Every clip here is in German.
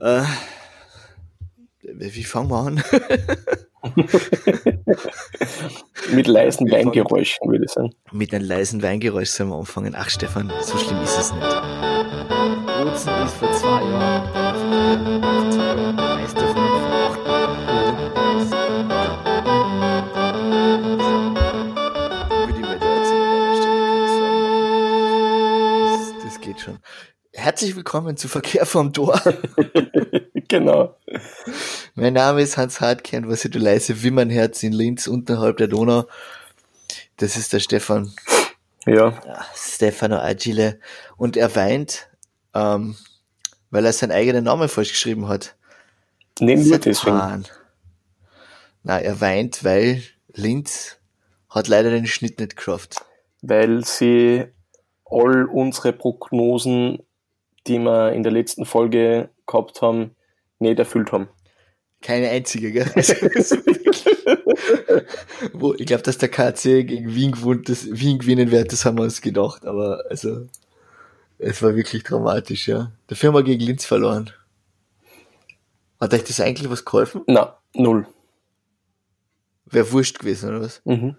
Äh, wie fangen wir an? Mit leisen Weingeräuschen, würde ich sagen. Mit einem leisen Weingeräusch sollen wir anfangen. Ach, Stefan, so schlimm ist es nicht. Bozen ist vor zwei Jahren Meister von Das geht schon. Herzlich willkommen zu Verkehr vom Tor. genau. Mein Name ist Hans Hartkern, was du leise Wimmernherz in Linz unterhalb der Donau. Das ist der Stefan. Ja. Stefano Agile. Und er weint, ähm, weil er seinen eigenen Namen falsch geschrieben hat. Nur Seit deswegen. Na, er weint, weil Linz hat leider den Schnitt nicht geschafft. Weil sie all unsere Prognosen, die wir in der letzten Folge gehabt haben, nicht erfüllt haben. Keine einzige, gell? Also, Wo, ich glaube, dass der KC gegen Wien gewohnt, das Wien gewinnen wird, das haben wir uns gedacht, aber also es war wirklich dramatisch, ja. Dafür haben wir gegen Linz verloren. Hat euch das eigentlich was geholfen? Na, null. Wäre wurscht gewesen, oder was? Mhm.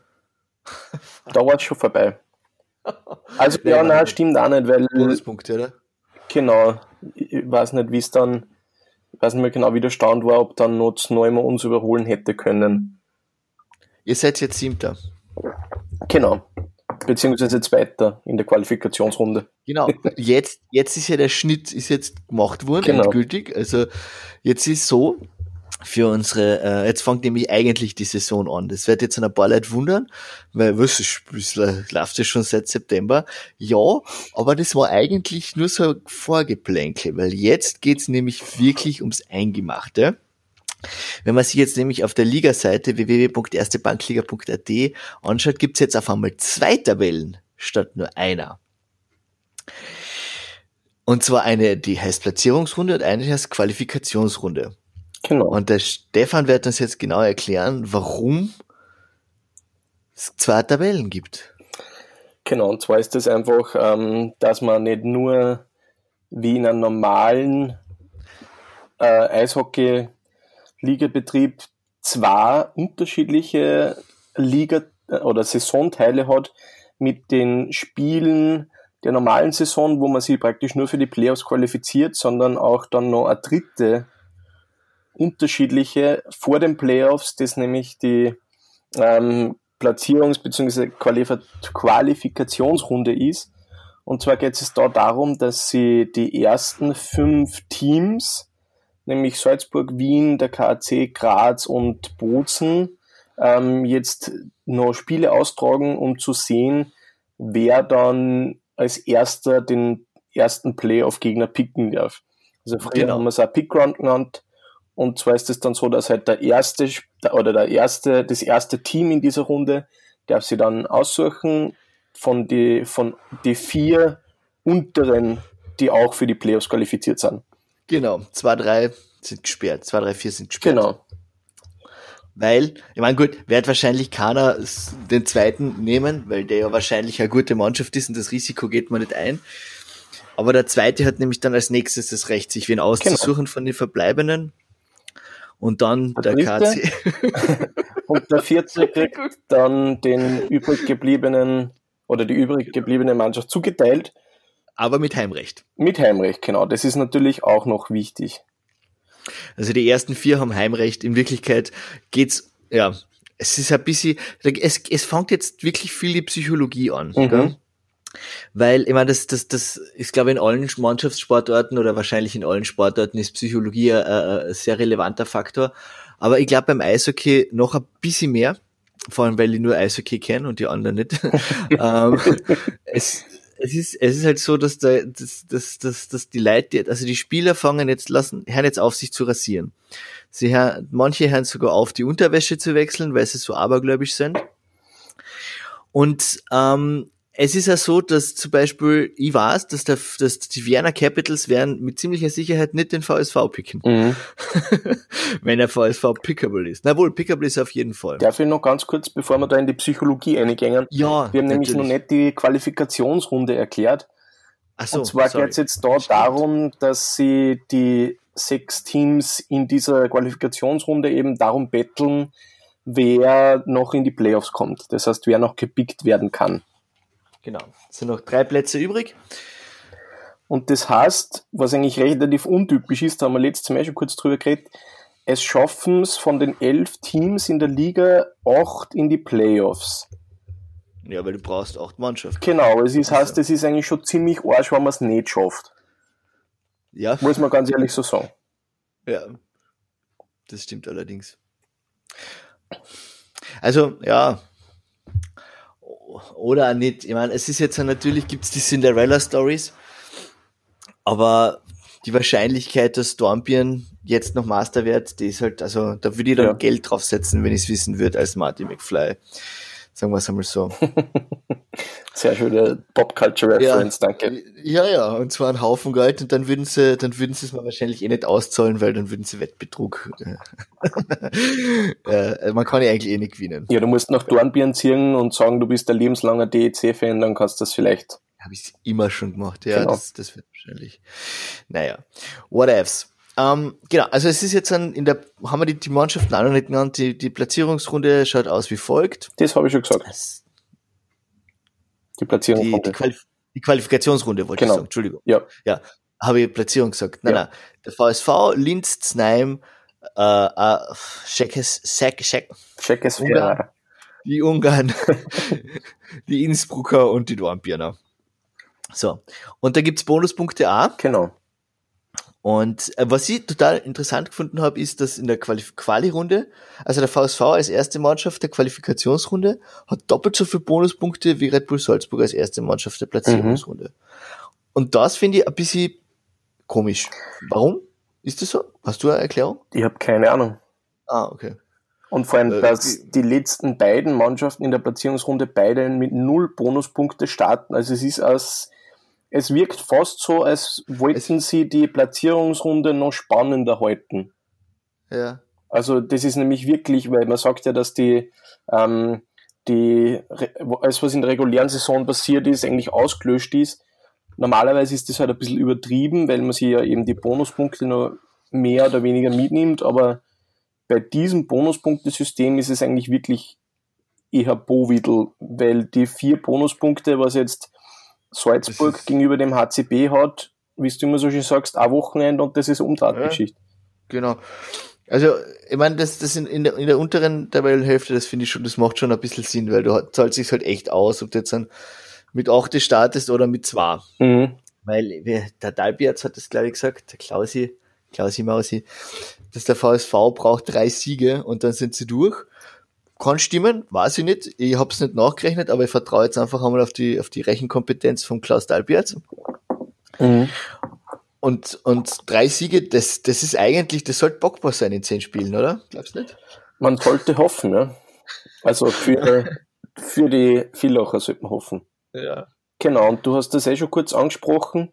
Da war es schon vorbei. Also, Nee, ja, nein. stimmt auch nicht, weil, Bonuspunkte, oder? genau, ich weiß nicht, wie es dann, weiß nicht mehr genau, wie der Stand war, ob dann noch neunmal uns überholen hätte können. Ihr seid jetzt Siebter. Genau. Beziehungsweise Zweiter in der Qualifikationsrunde. Genau. Jetzt, jetzt ist ja der Schnitt ist jetzt gemacht worden, Genau. endgültig. Also jetzt ist so, für unsere, äh, jetzt fängt nämlich eigentlich die Saison an. Das wird jetzt ein paar Leute wundern, weil was, es läuft ja schon seit September. Ja, aber das war eigentlich nur so ein Vorgeplänkel, weil jetzt geht's nämlich wirklich ums Eingemachte. Wenn man sich jetzt nämlich auf der Liga-Seite www.erstebankliga.at anschaut, gibt's jetzt auf einmal zwei Tabellen statt nur einer. Und zwar eine, die heißt Platzierungsrunde und eine, heißt Qualifikationsrunde. Genau. Und der Stefan wird uns jetzt genau erklären, warum es zwei Tabellen gibt. Genau, und zwar ist es einfach, ähm, dass man nicht nur wie in einem normalen äh, Eishockey-Ligabetrieb zwei unterschiedliche Liga- oder Saisonteile hat mit den Spielen der normalen Saison, wo man sich praktisch nur für die Playoffs qualifiziert, sondern auch dann noch eine dritte unterschiedliche vor den Playoffs, das nämlich die ähm, Platzierungs- bzw. Qualif Qualifikationsrunde ist. Und zwar geht es da darum, dass sie die ersten fünf Teams, nämlich Salzburg, Wien, der KAC, Graz und Bozen, ähm, jetzt noch Spiele austragen, um zu sehen, wer dann als erster den ersten Playoff-Gegner picken darf. Also früher Genau. haben wir es auch Pickground genannt. Und zwar ist es dann so, dass halt der erste oder der erste, das erste Team in dieser Runde darf sie dann aussuchen von die, von die vier unteren, die auch für die Playoffs qualifiziert sind. Genau, zwei, drei sind gesperrt, zwei, drei, vier sind gesperrt. Genau. Weil, ich meine, gut, wird wahrscheinlich keiner den zweiten nehmen, weil der ja wahrscheinlich eine gute Mannschaft ist und das Risiko geht man nicht ein. Aber der zweite hat nämlich dann als nächstes das Recht, sich wen auszusuchen von den Verbleibenden. Und dann Der der? KC. Und der vierte kriegt dann den übrig gebliebenen oder die übrig gebliebene Mannschaft zugeteilt Aber mit Heimrecht. mit Heimrecht, genau. Das ist natürlich auch noch wichtig. Also die ersten vier haben Heimrecht. In Wirklichkeit geht's, ja, es ist ein bisschen, es, es fängt jetzt wirklich viel die Psychologie an. Mhm. Weil, ich meine, das, das, das ist, glaube ich, in allen Mannschaftssportarten oder wahrscheinlich in allen Sportarten ist Psychologie ein, ein ein sehr relevanter Faktor. Aber ich glaube beim Eishockey noch ein bisschen mehr, vor allem weil ich nur Eishockey kenne und die anderen nicht. ähm, es, es ist, es ist halt so, dass, da, dass, dass, dass, dass die Leute, also die Spieler fangen jetzt, lassen, hören jetzt auf, sich zu rasieren. Sie hören, manche hören sogar auf, die Unterwäsche zu wechseln, weil sie so abergläubisch sind. Und ähm, es ist ja so, dass zum Beispiel, ich weiß, dass, der, dass die Vienna Capitals werden mit ziemlicher Sicherheit nicht den VSV picken, Mhm. wenn der VSV pickable ist. Na wohl, pickable ist er auf jeden Fall. Darf ich noch ganz kurz, bevor wir da in die Psychologie eingehen, Ja, wir haben nämlich noch nicht die Qualifikationsrunde erklärt. Ach so, und zwar geht es jetzt da darum, dass sie die sechs Teams in dieser Qualifikationsrunde eben darum betteln, wer noch in die Playoffs kommt. Das heißt, wer noch gepickt werden kann. Genau. Es sind noch drei Plätze übrig. Und das heißt, was eigentlich relativ untypisch ist, da haben wir letztes Mal schon kurz drüber geredet, es schaffen es von den elf Teams in der Liga acht in die Playoffs. Ja, weil du brauchst acht Mannschaften. Genau, es ist, heißt, es ist eigentlich schon ziemlich arsch, wenn man es nicht schafft. Ja. Muss man ganz ehrlich so sagen. Ja. Das stimmt allerdings. Also, ja. Oder auch nicht. Ich meine, es ist jetzt natürlich, gibt es die Cinderella-Stories, aber die Wahrscheinlichkeit, dass Dornbirn jetzt noch Master wird, die ist halt, also da würde ich dann Ja. Geld draufsetzen, wenn ich es wissen würde, als Marty McFly. Sagen wir es einmal so. Sehr schöne Pop-Culture-Reference, danke. Ja, ja, und zwar ein Haufen Geld und dann würden sie, dann würden sie es mir wahrscheinlich eh nicht auszahlen, weil dann würden sie Wettbetrug. Äh, äh, man kann ja eigentlich eh nicht gewinnen. Ja, du musst nach Dornbirn ziehen und sagen, du bist ein lebenslanger DEC-Fan, dann kannst du das vielleicht. Habe ich immer schon gemacht, ja, Genau. das, das wird wahrscheinlich. Naja, whatevs. Ähm, genau, also es ist jetzt ein, in der, haben wir die, die Mannschaften auch noch nicht genannt, die, die Platzierungsrunde schaut aus wie folgt. Das habe ich schon gesagt. Das, Die Platzierung die, die, Qualif die Qualifikationsrunde wollte Genau. ich sagen, Entschuldigung. Ja, Ja, habe ich Platzierung gesagt. Nein, Ja. nein. Der VSV, Linz, Znaim, äh, äh, Schekes, Sek, Schek, check es Ungarn. die Ungarn, die Innsbrucker und die Dornbirner. So. Und da gibt's Bonuspunkte A. Genau. Und äh, was ich total interessant gefunden habe, ist, dass in der Qualif Quali-Runde, also der VSV als erste Mannschaft der Qualifikationsrunde, hat doppelt so viele Bonuspunkte wie Red Bull Salzburg als erste Mannschaft der Platzierungsrunde. Und das finde ich ein bisschen komisch. Warum? Ist das so? Hast du eine Erklärung? Ich habe keine Ahnung. Ah, okay. Und vor allem, Äh, dass die letzten beiden Mannschaften in der Platzierungsrunde beide mit null Bonuspunkte starten. Also es ist als, es wirkt fast so, als wollten sie die Platzierungsrunde noch spannender halten. Ja. Also das ist nämlich wirklich, weil man sagt ja, dass die, ähm, die, alles was in der regulären Saison passiert ist, eigentlich ausgelöscht ist. Normalerweise ist das halt ein bisschen übertrieben, weil man sich ja eben die Bonuspunkte noch mehr oder weniger mitnimmt, aber bei diesem Bonuspunktesystem ist es eigentlich wirklich eher Bovidel, weil die vier Bonuspunkte, was jetzt Salzburg gegenüber dem HCB hat, wie du immer so schön sagst, ein Wochenende und das ist Umdrahtgeschichte. Genau. Also, ich meine, das, das in, in, der, in der unteren Tabellenhälfte, das finde ich schon, das macht schon ein bisschen Sinn, weil du zahlt sich halt echt aus, ob du jetzt dann mit 8 startest oder mit 2. Mhm. Weil der Dalbiaz hat das, glaube ich, gesagt, der Klausi, Klausi Mausi, dass der VSV braucht drei Siege und dann sind sie durch. Kann stimmen, weiß ich nicht. Ich habe es nicht nachgerechnet, aber ich vertraue jetzt einfach einmal auf die, auf die Rechenkompetenz von Klaus Dalbiaz. Mhm. Und, und drei Siege, das, das ist eigentlich, das sollte bockbar sein in zehn Spielen, oder? Glaubst du nicht? Man sollte hoffen, ja. Also für, für die Villacher sollte man hoffen. Ja. Genau, und du hast das eh schon kurz angesprochen.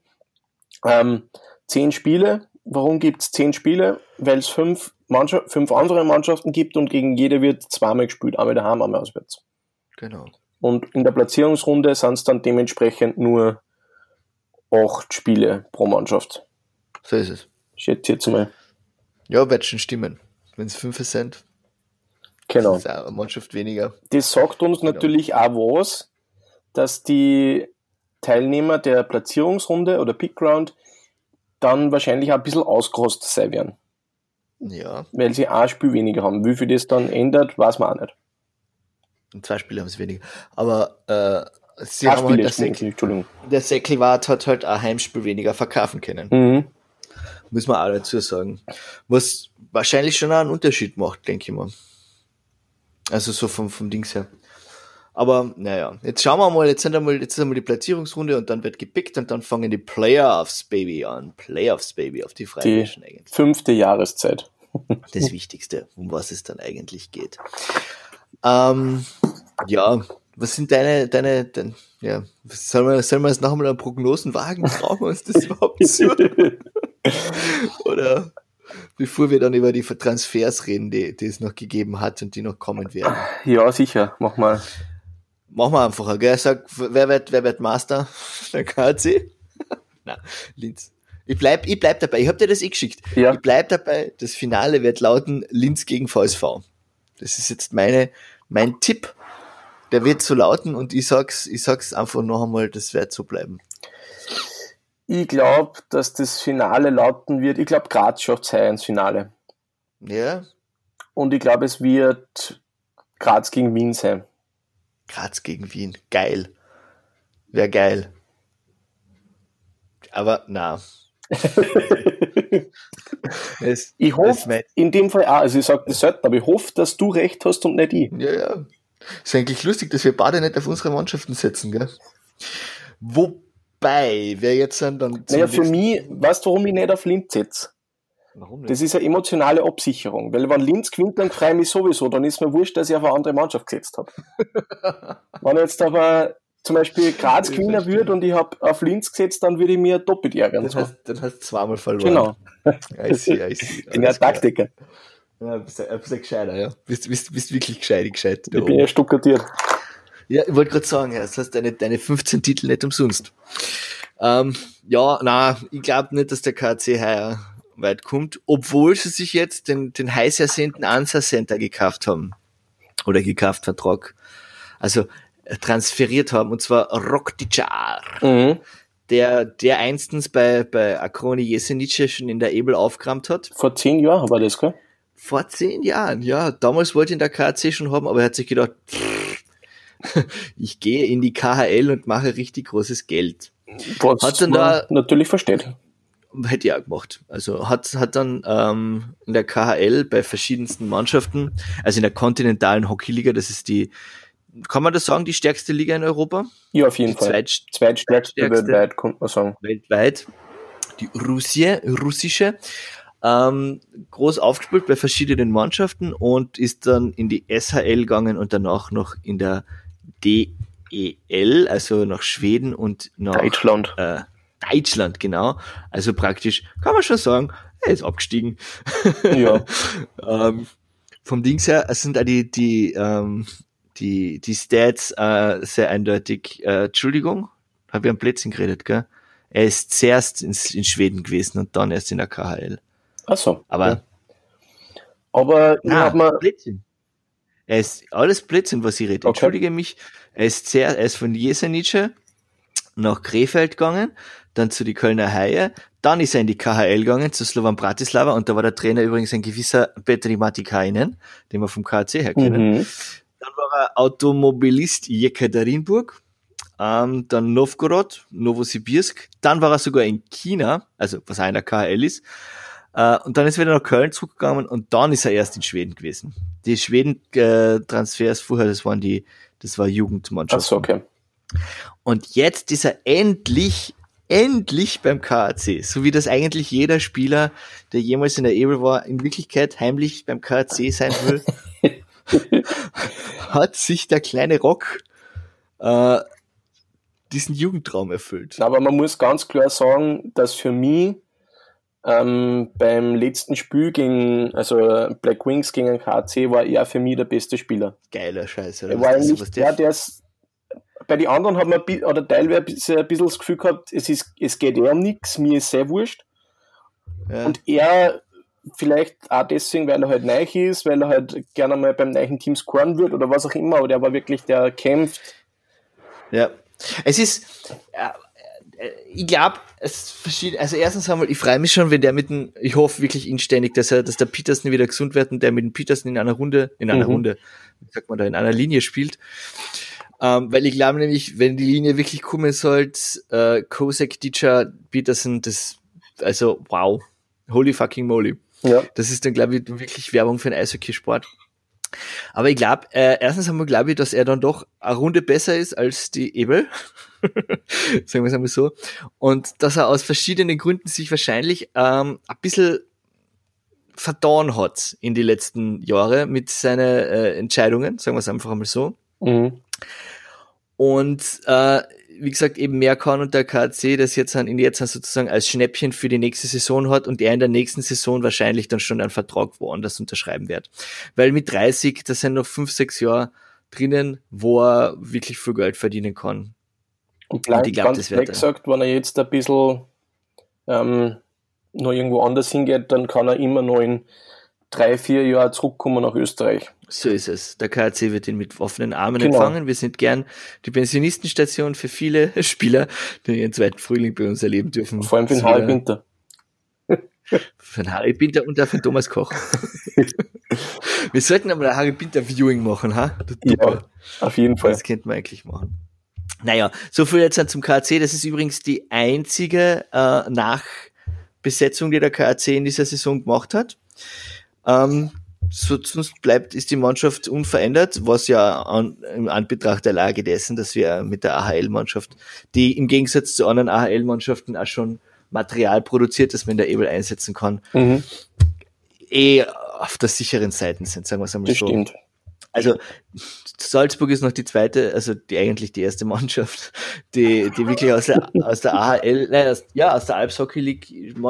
Ähm, zehn Spiele. Warum gibt es zehn Spiele? Weil es fünf, Mannschaft, fünf andere Mannschaften gibt und gegen jede wird zweimal gespielt, einmal daheim, einmal auswärts. Genau. Und in der Platzierungsrunde sind es dann dementsprechend nur acht Spiele pro Mannschaft. So ist es. Schätze jetzt mal. Ja, wird schon stimmen. Wenn es fünf sind, Genau. ist eine Mannschaft weniger. Das sagt uns Genau. natürlich auch was, dass die Teilnehmer der Platzierungsrunde oder Pickground dann wahrscheinlich auch ein bisschen ausgerostet sein werden, Ja. weil sie ein Spiel weniger haben. Wie viel das dann ändert, weiß man auch nicht. Und zwei Spiele haben es weniger. Aber äh, sie haben halt der, Entschuldigung. der Säckelwart hat halt ein Heimspiel weniger verkaufen können. Mhm. Muss man auch dazu sagen. Was wahrscheinlich schon auch einen Unterschied macht, denke ich mal. Also so vom, vom Dings her. Aber naja, jetzt schauen wir mal, jetzt sind einmal, jetzt ist einmal die Platzierungsrunde und dann wird gepickt und dann fangen die Playoffs, Baby, an. Playoffs, Baby, auf die Freiwischen eigentlich. fünfte Jahreszeit. Das Wichtigste, um was es dann eigentlich geht. Ähm, ja, was sind deine, deine, dein, ja, sollen wir, sollen wir jetzt noch einmal eine Prognosen wagen? Brauchen wir uns das überhaupt zu? Oder bevor wir dann über die Transfers reden, die, die es noch gegeben hat und die noch kommen werden. ja, sicher. Mach mal. Machen wir einfacher, gell? Sag, wer wird, wer wird Master? Der KC? Na, Linz. Ich bleib, ich bleib dabei. Ich hab dir das eh geschickt. Ja. Ich bleib dabei. Das Finale wird lauten Linz gegen VSV. Das ist jetzt meine, mein Tipp. Der wird so lauten und ich sag's, ich sag's einfach noch einmal, das wird so bleiben. Ich glaube, dass das Finale lauten wird. Ich glaube, Graz schafft es ins Finale. Ja, Und ich glaube, es wird Graz gegen Wien sein. Graz gegen Wien. Geil. Wäre geil. Aber na. es, Ich hoffe, in dem Fall auch, also ich sage das selten, aber ich hoffe, dass du recht hast und nicht ich. Ja, ja. Ist eigentlich lustig, dass wir beide nicht auf unsere Mannschaften setzen, gell? Wobei, wer jetzt dann, dann Naja, für mich, weißt du, warum ich nicht auf Linz setze? Warum nicht? Das ist eine emotionale Absicherung, weil wenn Linz gewinnt, dann freue ich mich sowieso, dann ist mir wurscht, dass ich auf eine andere Mannschaft gesetzt habe. wenn jetzt aber zum Beispiel Graz gewinnen würde und ich habe auf Linz gesetzt, dann würde ich mir doppelt ärgern. dann, So. hast, dann hast du zweimal verloren. Genau, I see, I see. ich bin ja. Taktiker. Ja, bist ein bisschen gescheiter, ja. Bist, bist, bist wirklich gescheit, gescheit. Ich bin ja stuckatiert. Ja, ich wollte gerade sagen, das heißt deine, deine 15 Titel nicht umsonst. Ähm, ja, na, ich glaube nicht, dass der KC heuer weit kommt, obwohl sie sich jetzt den, den heiß ersehnten Ansa Center gekauft haben. Oder gekauft, Vertrag. Also äh, transferiert haben, und zwar Rokticar, Mhm. der, der einstens bei, bei Akroni Jesenice schon in der Ebel aufgerammt hat. Vor zehn Jahren war das, gell? Vor zehn Jahren, ja. Damals wollte ihn der KC schon haben, aber er hat sich gedacht, pff, ich gehe in die KHL und mache richtig großes Geld. Was Hat man da- natürlich versteht. Hätte ich auch gemacht. Also hat, hat dann ähm, in der KHL bei verschiedensten Mannschaften, also in der kontinentalen Hockeyliga, das ist die, kann man das sagen, die stärkste Liga in Europa? Ja, auf jeden Die Fall. zweit, Zweitstärkste Zweitstärkste. weltweit, könnte man sagen. weltweit, die Russie, russische, ähm, groß aufgespielt bei verschiedenen Mannschaften und ist dann in die SHL gegangen und danach noch in der DEL, also nach Schweden und nach Deutschland. äh, Deutschland, genau. Also praktisch, kann man schon sagen, er ist abgestiegen. Ja. ähm, vom Dings her, es sind auch die, die, ähm, die, die Stats äh, sehr eindeutig. Äh, Entschuldigung, habe ich am Plätzchen geredet, gell? Er ist zuerst ins, in Schweden gewesen und dann erst in der KHL. Ach so. Aber Ja. Aber na, hab mir, Blödsinn. Er ist alles Blödsinn, was ich rede. Okay. Entschuldige mich. Er ist sehr, er ist von Jesenice nach Krefeld gegangen, dann zu die Kölner Haie, dann ist er in die KHL gegangen, zu Slovan Bratislava und da war der Trainer übrigens ein gewisser Petri Matikainen, den wir vom KHC her kennen. mhm. Dann war er Automobilist Jekaterinburg, ähm, dann Novgorod, Novosibirsk, dann war er sogar in China, also was einer KHL ist, äh, und dann ist er wieder nach Köln zurückgegangen und dann ist er erst in Schweden gewesen. Die Schweden-Transfers vorher, das waren die, das war Ach Jugendmannschaft. so, okay. Und jetzt ist er endlich, endlich beim KAC. So wie das eigentlich jeder Spieler, der jemals in der Ebel war, in Wirklichkeit heimlich beim KAC sein will, hat sich der kleine Rock äh, diesen Jugendtraum erfüllt. Aber man muss ganz klar sagen, dass für mich ähm, beim letzten Spiel gegen, also Black Wings gegen KC war er für mich der beste Spieler. Geiler Scheiß. Er war was der, der, der ist, bei den anderen hat man oder teilweise ein bisschen das Gefühl gehabt, es, ist, es geht eher um nichts, mir ist sehr wurscht. ja, Und er vielleicht auch deswegen, weil er halt neu ist, weil er halt gerne mal beim neuen Team scoren wird oder was auch immer, aber der war wirklich, der kämpft. ja. Es ist, ja, äh, ich glaube, es verschieden, also erstens einmal, ich freue mich schon, wenn der mit dem, ich hoffe wirklich inständig, dass er, dass der Peterson wieder gesund wird und der mit dem Peterson in einer Runde, in einer Mhm. Runde, wie sagt man da, in einer Linie spielt. Ähm, weil ich glaube nämlich, wenn die Linie wirklich kommen sollte, äh, Kosek, Ditscher, Peterson, das, also wow, holy fucking moly. Ja. Das ist dann, glaube ich, wirklich Werbung für den Eishockeysport. Aber ich glaube, äh, erstens einmal glaube ich, dass er dann doch eine Runde besser ist als die Ebel. Sagen wir es einmal so. Und dass er aus verschiedenen Gründen sich wahrscheinlich ähm, ein bisschen verdauen hat in die letzten Jahre mit seinen äh, Entscheidungen, sagen wir es einfach einmal so. Mhm. Und äh, wie gesagt, eben mehr kann und der KC das jetzt, an, ihn jetzt sozusagen als Schnäppchen für die nächste Saison hat und er in der nächsten Saison wahrscheinlich dann schon einen Vertrag woanders unterschreiben wird. Weil mit 30, das sind noch fünf, sechs Jahre drinnen, wo er wirklich viel Geld verdienen kann. Und gleich, ich glaub, ganz das wird gesagt, wenn er jetzt ein bisschen ähm, noch irgendwo anders hingeht, dann kann er immer noch in drei, vier Jahren zurückkommen nach Österreich. So ist es. Der KRC wird ihn mit offenen Armen genau. empfangen. Wir sind gern die Pensionistenstation für viele Spieler, die ihren zweiten Frühling bei uns erleben dürfen. Vor allem für den Harry Winter. Für den Harry Pinter und auch für den Thomas Koch. Wir sollten aber ein Harry Pinter Viewing machen, ha? Ja, auf jeden Fall. Das könnten wir eigentlich machen. Naja, so viel jetzt zum KAC. Das ist übrigens die einzige äh, Nachbesetzung, die der KAC in dieser Saison gemacht hat. Ähm, so, sonst bleibt, ist die Mannschaft unverändert, was ja an, im Anbetracht der Lage dessen, dass wir mit der AHL-Mannschaft, die im Gegensatz zu anderen AHL-Mannschaften auch schon Material produziert, das man in der Able einsetzen kann, mhm. eh auf der sicheren Seite sind, sagen wir es einmal das so. Stimmt. Also Salzburg ist noch die zweite, also die eigentlich die erste Mannschaft, die, die wirklich aus der, aus der AHL, nein, aus, ja, aus der Alps Hockey League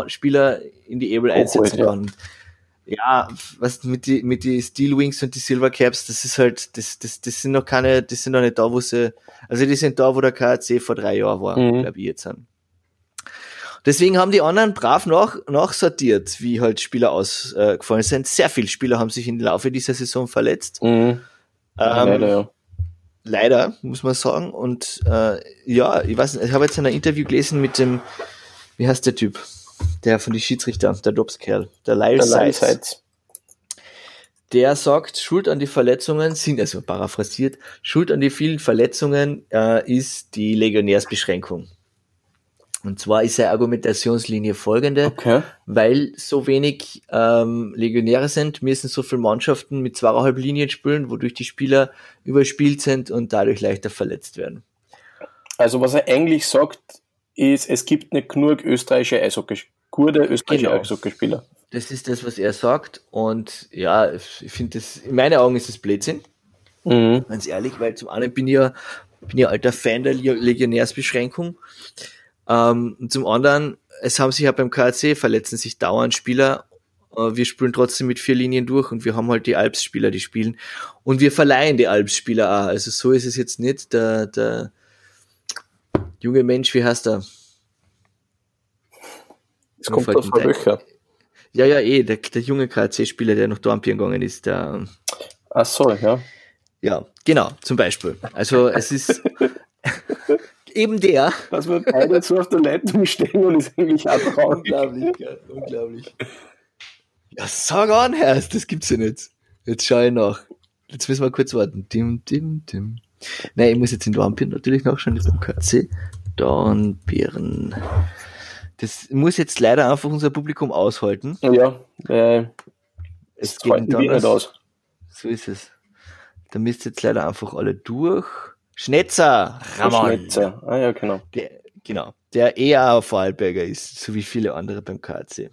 Spieler in die Able einsetzen kann. Ja, was mit die, mit die Steel Wings und die Silver Caps, das ist halt, das, das, das sind noch keine, das sind noch nicht da, wo sie, also die sind da, wo der KAC vor drei Jahren war, mhm. glaube ich jetzt an. Deswegen haben die anderen brav nach, nachsortiert, wie halt Spieler ausgefallen sind. Sehr viele Spieler haben sich im Laufe dieser Saison verletzt. Mhm. Ähm, leider, ja. Leider, muss man sagen. Und äh, ja, ich weiß nicht, ich habe jetzt ein Interview gelesen mit dem, wie heißt der Typ? Der von den Schiedsrichter, der Dobskerl, der Lyle Seitz. Der sagt, Schuld an die Verletzungen sind, also paraphrasiert, Schuld an die vielen Verletzungen äh, ist die Legionärsbeschränkung. Und zwar ist seine Argumentationslinie folgende, okay. weil so wenig ähm, Legionäre sind, müssen so viele Mannschaften mit zweieinhalb Linien spielen, wodurch die Spieler überspielt sind und dadurch leichter verletzt werden. Also was er eigentlich sagt, ist, es gibt nicht genug österreichische Eishockey, gute österreichische genau. Eishockeyspieler. Das ist das, was er sagt. Und ja, ich finde das, in meinen Augen ist das Blödsinn. Mhm. Ganz ehrlich, weil zum einen bin ich ja, bin ich alter Fan der Legionärsbeschränkung. Ähm, und zum anderen, es haben sich ja beim KRC verletzen sich dauernd Spieler. Äh, wir spielen trotzdem mit vier Linien durch und wir haben halt die Alps-Spieler, die spielen. Und wir verleihen die Alps-Spieler auch. Also so ist es jetzt nicht. Der, der junge Mensch, wie heißt er? Es kommt auf Löcher. Ja, ja, eh, der, der junge KC-Spieler, der nach Dornbirn gegangen ist, der. Ach so, ja. Ja, genau, zum Beispiel. Also es ist, eben der. Dass wir beide so auf der Leitung stehen und ist eigentlich auch traurig. unglaublich, ja, unglaublich. Ja, sag an, Herr, das gibt's ja nicht. Jetzt schau ich nach. Jetzt müssen wir kurz warten. Dim, dim, dim. Nein, ich muss jetzt in Dornbirn natürlich nachschauen, das ist KC. Dornbirn. Das muss jetzt leider einfach unser Publikum aushalten. Ja, äh, es geht nicht aus. So ist es. Da müsst jetzt leider einfach alle durch. Schnetzer, Ramon. Schnetzer, ah ja, genau. Der, genau, der eher auf Vorarlberger ist, so wie viele andere beim KC.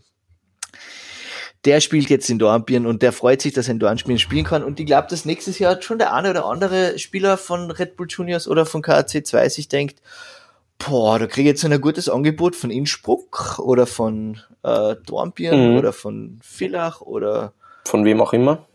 Der spielt jetzt in Dornbirn und der freut sich, dass er in Dornbirn spielen kann. Und ich glaube, dass nächstes Jahr schon der eine oder andere Spieler von Red Bull Juniors oder von KC 2 sich denkt, boah, da kriege ich jetzt ein gutes Angebot von Innsbruck oder von äh, Dornbirn mhm. oder von Villach oder von wem auch immer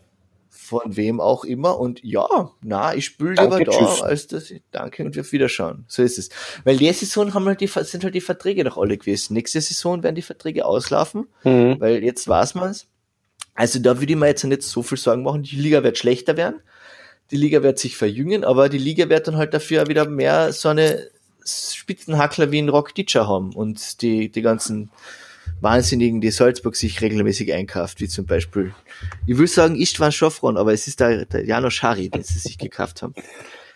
von wem auch immer. Und ja, na, ich spüle lieber da, tschüss. als das. Danke und wir Wiederschauen. So ist es. Weil die Saison haben halt die, sind halt die Verträge noch alle gewesen. Nächste Saison werden die Verträge auslaufen, mhm. weil jetzt weiß man's. Also da würde ich mir jetzt nicht so viel Sorgen machen. Die Liga wird schlechter werden. Die Liga wird sich verjüngen, aber die Liga wird dann halt dafür wieder mehr so eine Spitzenhackler wie ein Rock Ditcher haben und die, die ganzen Wahnsinnigen, die Salzburg sich regelmäßig einkauft, wie zum Beispiel, ich will sagen Istvan Schofron, aber es ist der, der Janos Schari, den sie sich gekauft haben.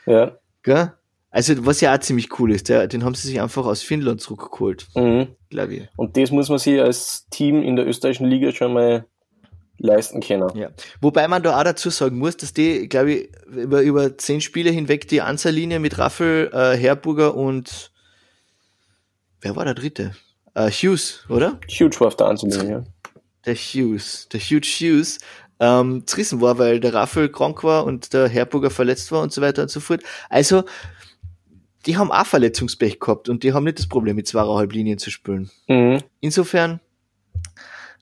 Ja. Gell? Also, was ja auch ziemlich cool ist, der, den haben sie sich einfach aus Finnland zurückgeholt, mhm. glaube ich. Und das muss man sich als Team in der österreichischen Liga schon mal leisten können. Ja. Wobei man da auch dazu sagen muss, dass die, glaube ich, über, über zehn Spiele hinweg die Ansatzlinie mit Raffel, äh, Herburger und wer war der dritte? Äh, Hughes, oder? Hughes war auf der Anzündung, ja. Der Hughes, der Huge Hughes, ähm, zerrissen war, weil der Raffel krank war und der Herburger verletzt war und so weiter und so fort. Also, die haben auch Verletzungspech gehabt und die haben nicht das Problem, mit zweieinhalb Linien zu spielen. Mhm. Insofern,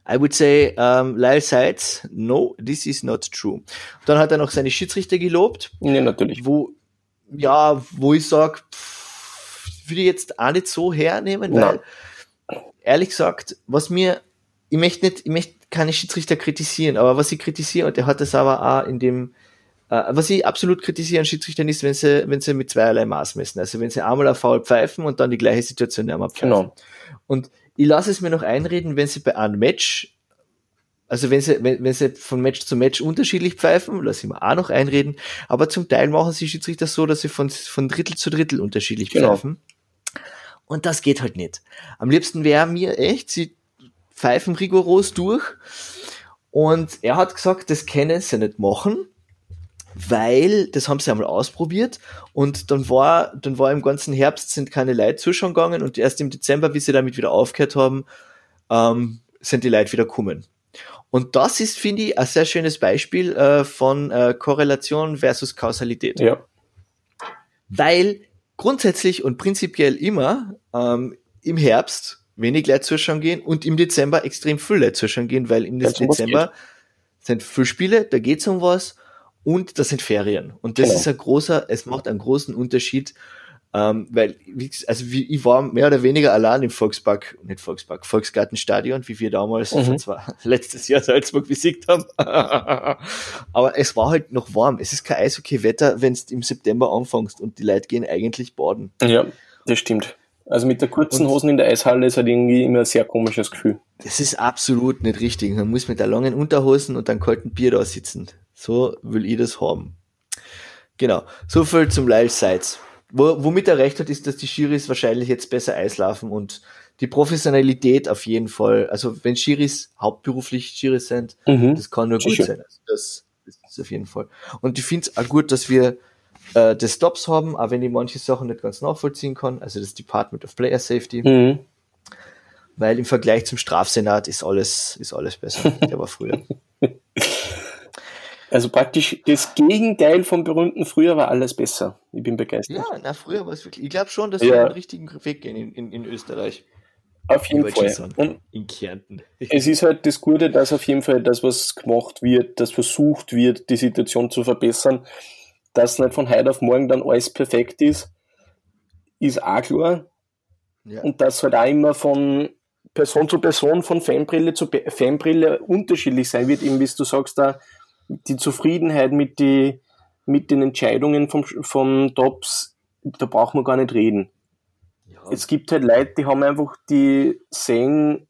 I would say, um, Lyle Seitz, no, this is not true. Dann hat er noch seine Schiedsrichter gelobt. Ja, natürlich. Wo, ja, wo ich sag, würde ich jetzt auch nicht so hernehmen, weil ehrlich gesagt, was mir, ich möchte nicht, ich möchte keine Schiedsrichter kritisieren, aber was ich kritisiere, und der hat das aber auch in dem, äh, was ich absolut kritisiere an Schiedsrichtern ist, wenn sie, wenn sie mit zweierlei Maß messen. Also wenn sie einmal auf Foul pfeifen und dann die gleiche Situation einmal pfeifen. Genau. Und ich lasse es mir noch einreden, wenn sie bei einem Match, also wenn sie, wenn, wenn sie von Match zu Match unterschiedlich pfeifen, lasse ich mir auch noch einreden, aber zum Teil machen sie Schiedsrichter so, dass sie von, von Drittel zu Drittel unterschiedlich genau. pfeifen. Und das geht halt nicht. Am liebsten wäre mir echt, sie pfeifen rigoros durch. Und er hat gesagt, das können sie nicht machen, weil das haben sie einmal ausprobiert und dann war, dann war im ganzen Herbst sind keine Leute zuschauen gegangen und erst im Dezember, wie sie damit wieder aufgehört haben, ähm, sind die Leute wieder kommen. Und das ist, finde ich, ein sehr schönes Beispiel äh, von äh, Korrelation versus Kausalität. Ja. Weil grundsätzlich und prinzipiell immer ähm, im Herbst wenig Leute zuschauen gehen und im Dezember extrem viel Leute zuschauen gehen, weil im Dezember sind viel Spiele, da geht's um was und das sind Ferien. Und das genau. ist ein großer, es macht einen großen Unterschied, ähm, weil, also wie, ich war mehr oder weniger allein im Volkspark, nicht Volkspark, Volksgartenstadion, wie wir damals, mhm. zwar letztes Jahr Salzburg besiegt haben. Aber es war halt noch warm. Es ist kein Eishockey-Wetter, wenn es im September anfängst und die Leute gehen eigentlich baden. Ja, das stimmt. Also mit der kurzen Hosen in der Eishalle ist halt irgendwie immer ein sehr komisches Gefühl. Das ist absolut nicht richtig. Man muss mit der langen Unterhosen und einem kalten Bier da sitzen. So will ich das haben. Genau. So viel zum Lyle Sides. Wo, womit er recht hat, ist, dass die Schiris wahrscheinlich jetzt besser eislaufen und die Professionalität auf jeden Fall, also wenn Schiris hauptberuflich Schiris sind, mhm. das kann nur gut Sicher. sein. Also das, das ist auf jeden Fall. Und ich finde es auch gut, dass wir äh, das Stops haben, auch wenn ich manche Sachen nicht ganz nachvollziehen kann, also das Department of Player Safety. Mhm. Weil im Vergleich zum Strafsenat ist alles, ist alles besser. Der war früher. Also praktisch das Gegenteil vom berühmten früher war alles besser. Ich bin begeistert. Ja, na, früher war es wirklich. Ich glaube schon, dass ja. wir den richtigen Weg gehen in, in, in Österreich. Auf jeden Fall. Und in Kärnten. Es ist halt das Gute, dass auf jeden Fall das, was gemacht wird, das versucht wird, die Situation zu verbessern, dass nicht von heute auf morgen dann alles perfekt ist, ist auch klar. Ja. Und dass halt auch immer von Person zu Person, von Fanbrille zu Fanbrille unterschiedlich sein wird, eben wie du sagst, da die Zufriedenheit mit, die, mit den Entscheidungen vom, vom Tops, da braucht man gar nicht reden. Ja. Es gibt halt Leute, die haben einfach, die sehen,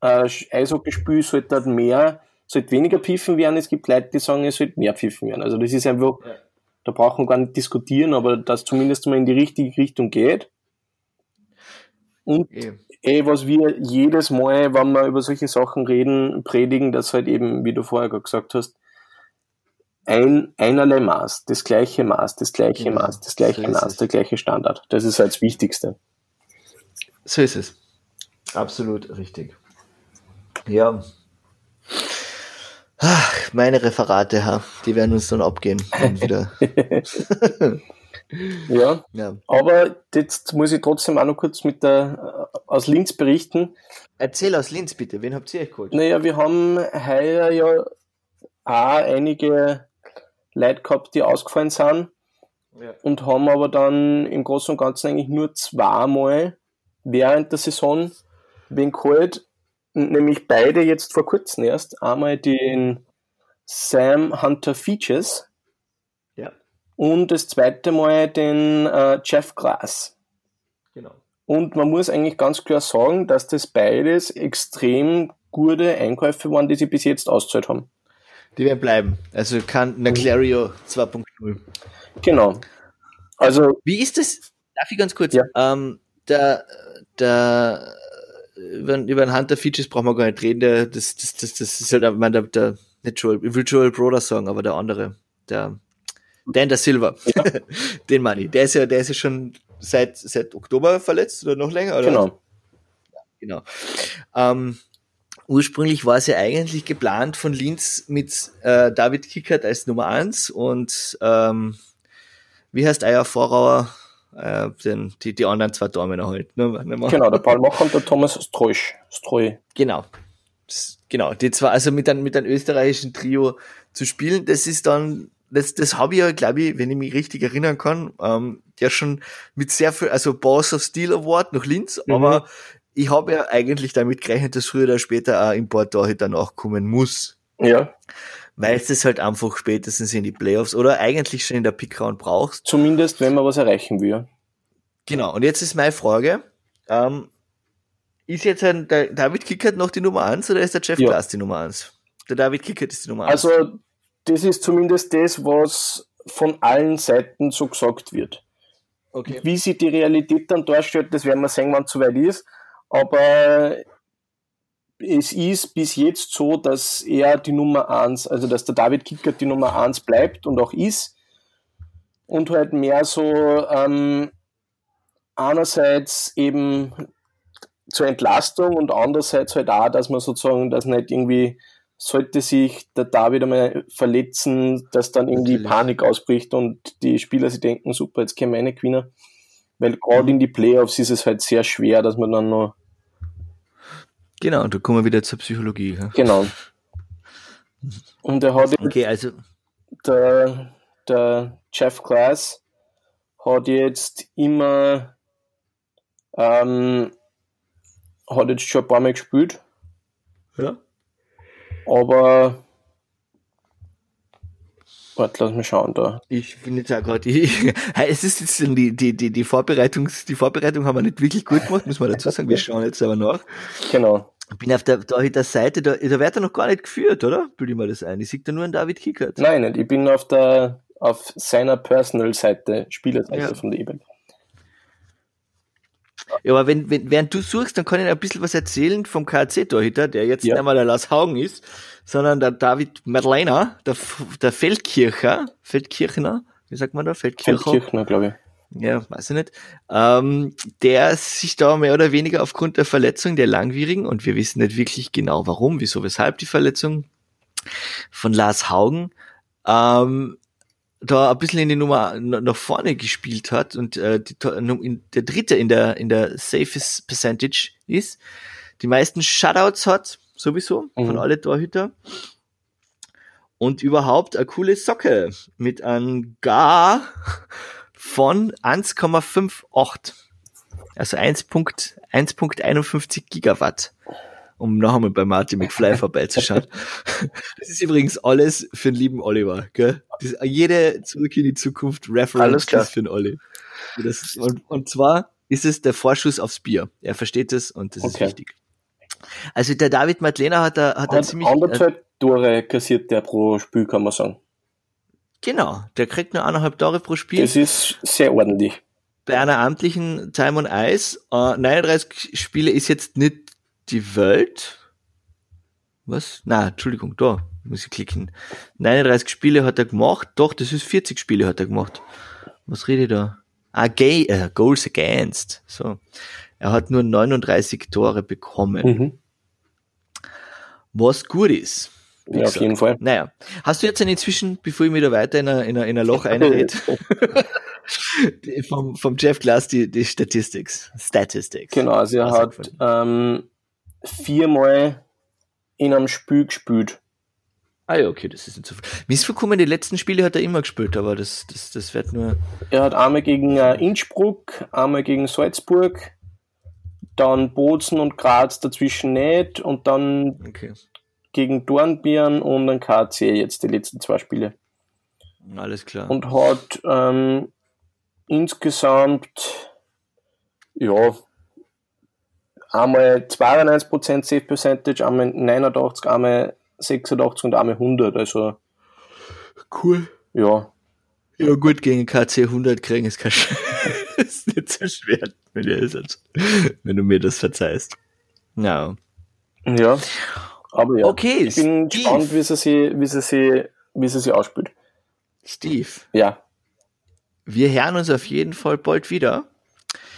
äh, Eishockeyspiel sollte halt mehr, sollte weniger pfiffen werden. Es gibt Leute, die sagen, es sollte mehr pfiffen werden. Also das ist einfach, ja. da braucht man gar nicht diskutieren, aber dass zumindest mal in die richtige Richtung geht. Und e. eh, was wir jedes Mal, wenn wir über solche Sachen reden, predigen, dass halt eben, wie du vorher gesagt hast, ein, einerlei Maß, das gleiche Maß, das gleiche ja, Maß, das gleiche so Maß, der gleiche Standard. Das ist halt das Wichtigste. So ist es. Absolut richtig. Ja. Ach, meine Referate, die werden uns dann abgehen. wieder. ja. ja. Aber jetzt muss ich trotzdem auch noch kurz mit der äh, aus Linz berichten. Erzähl aus Linz bitte, wen habt ihr euch geholt? Naja, wir haben heuer ja auch einige Leute gehabt, die ausgefallen sind. Ja. Und haben aber dann im Großen und Ganzen eigentlich nur zweimal während der Saison wen geholt, nämlich beide jetzt vor kurzem erst. Einmal den Sam Hunter Features ja. und das zweite Mal den äh, Jeff Grass. Genau. Und man muss eigentlich ganz klar sagen, dass das beides extrem gute Einkäufe waren, die sie bis jetzt auszahlt haben. Die werden bleiben. Also kann Naclario 2.0. Genau. Also. Wie ist das? Darf ich ganz kurz? Ja. Ähm, der, der, über, über ein Hunter Features brauchen wir gar nicht reden. Der, das, das, das, das ist halt, mein, der, der, nicht Joel, ich will Joel Broder sagen, aber der andere, der, Dan der Silver. Ja. Den Money. Der ist ja, der ist ja schon seit, seit Oktober verletzt oder noch länger, oder? Genau. Ja, genau. Ähm, ursprünglich war es ja eigentlich geplant von Linz mit äh, David Kickert als Nummer eins und ähm, wie heißt Eier Vorauer? Äh, den, die, die anderen zwei Damen halt. Ne? Genau, der Paul Mach und der Thomas Streusch. Streu. Genau. Genau, die zwei, also mit einem, mit einem österreichischen Trio zu spielen, das ist dann, das, das habe ich ja, glaube ich, wenn ich mich richtig erinnern kann, ähm, ja schon mit sehr viel, also Boss of Steel Award nach Linz, mhm. aber ich habe ja eigentlich damit gerechnet, dass früher oder später auch Import-Torhüter nachkommen muss. Ja. Weil es das halt einfach spätestens in die Playoffs oder eigentlich schon in der Pick-Round brauchst. Zumindest, wenn man was erreichen will. Genau, und jetzt ist meine Frage, ähm, ist jetzt ein, der David Kickert noch die Nummer 1 oder ist der Jeff Ja. Glass die Nummer 1? Der David Kickert ist die Nummer 1. Also, das ist zumindest das, was von allen Seiten so gesagt wird. okay. Wie sich die Realität dann darstellt, das werden wir sehen, wann es soweit ist. Aber es ist bis jetzt so, dass er die Nummer 1, also dass der David Kickert die Nummer 1 bleibt und auch ist. Und halt mehr so ähm, einerseits eben zur Entlastung und andererseits halt auch, dass man sozusagen, dass nicht irgendwie sollte sich der David einmal verletzen, dass dann irgendwie. Panik ausbricht und die Spieler sich denken, super, jetzt käme meine Gewinner. Weil gerade in die Playoffs ist es halt sehr schwer, dass man dann noch, Genau, und da kommen wir wieder zur Psychologie. Ja? genau. Und er hat Okay, also, der, der Jeff Glass hat jetzt immer, ähm, hat jetzt schon ein paar Mal gespielt, ja. aber warte, lass mich schauen da. Ich finde jetzt auch gerade, die- es ist jetzt die, die, die, die Vorbereitungs, die Vorbereitung haben wir nicht wirklich gut gemacht, muss man dazu sagen, wir schauen jetzt aber nach. Genau. Ich bin auf der, da, der Seite, da, da wird er noch gar nicht geführt, oder? Bilde ich mir das ein. Ich sehe da nur einen David Kickert. Nein, nicht. ich bin auf der auf seiner Personal-Seite, Spielerseite Ja. von der eBay. Ja, aber wenn, wenn, während du suchst, dann kann ich ein bisschen was erzählen vom KC-Torhüter, der jetzt Ja. nicht mal der Lars Haugen ist, sondern der David Madlener, der, der Feldkircher, Feldkirchner, wie sagt man da? Feldkircher? Feldkirchner, glaube ich. ja, weiß ich nicht, ähm, der sich da mehr oder weniger aufgrund der Verletzung der langwierigen, und wir wissen nicht wirklich genau warum, wieso, weshalb die Verletzung von Lars Haugen, ähm, da ein bisschen in die Nummer nach vorne gespielt hat und äh, die, der dritte in der in der safest Percentage ist, die meisten Shutouts hat sowieso von Mhm. alle Torhüter und überhaupt eine coole Socke mit einem Gar von 1,58. Also 1.- 1.51 Gigawatt. Um noch einmal bei Martin McFly vorbeizuschauen. Das ist übrigens alles für den lieben Oliver, gell? Das, jede Zurück in die Zukunft Reference ist für den Olli. Das, und, und zwar ist es der Vorschuss aufs Bier. Er versteht es und das ist Okay. wichtig. Also der David Madlener hat da, hat da Hat ziemlich, äh, anderthalb Tore kassiert der pro Spiel, kann man sagen. genau, der kriegt nur eineinhalb Tore pro Spiel. Das ist sehr ordentlich. bei einer amtlichen Time on Ice. Äh, 39 Spiele ist jetzt nicht die Welt. Was? Na, Entschuldigung, da muss ich klicken. 39 Spiele hat er gemacht. Doch, das ist 40 Spiele hat er gemacht. Was rede ich da? Ah, Gay, äh, Goals Against. So. Er hat nur 39 Tore bekommen. Mhm. Was gut ist. Ja, auf jeden Fall. Naja. Hast du jetzt inzwischen, bevor ich mir da weiter in ein, in ein, in ein Loch einrede, vom, vom Jeff Glass die, die Statistics. Statistics. Genau, also er Also hat ähm, viermal in einem Spiel gespielt. Ah ja, okay, das ist nicht so viel. Mir ist vorgekommen, die letzten Spiele hat er immer gespielt, aber das, das, das wird nur. Er hat einmal gegen äh, Innsbruck, einmal gegen Salzburg, dann Bozen und Graz dazwischen nicht und dann Okay. gegen Dornbirn und dann KC jetzt die letzten zwei Spiele. Alles klar. Und hat ähm, insgesamt ja einmal 92% Safe Percentage, einmal 89, einmal 86 und einmal 100. Also cool. ja, Ja, gut, gegen KC 100 kriegen ist kein Sch ist nicht so schwer, wenn, wenn du mir das verzeihst. Ja. ja. Aber ja, Okay, ich bin Steve. gespannt, wie sie sie, wie sie sie, wie sie sie ausspielt. Steve, Ja, wir hören uns auf jeden Fall bald wieder.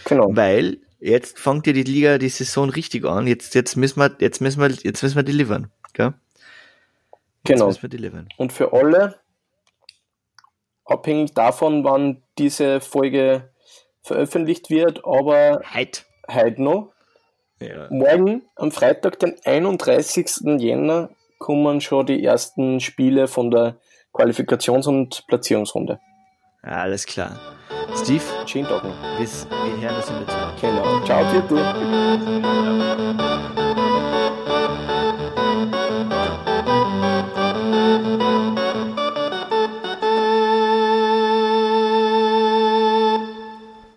genau. Weil jetzt fängt ja die Liga die Saison richtig an. Jetzt, jetzt müssen wir, jetzt müssen wir, jetzt müssen wir delivern. Gell? Jetzt Genau. müssen wir delivern. Und für alle, abhängig davon, wann diese Folge veröffentlicht wird, aber Heit. heute noch, Ja. morgen, am Freitag, den 31. Jänner, kommen schon die ersten Spiele von der Qualifikations- und Platzierungsrunde. Alles klar. Steve, schönen Tag noch. wir, wir hören uns in der Zeit. Genau. Ciao, Tito.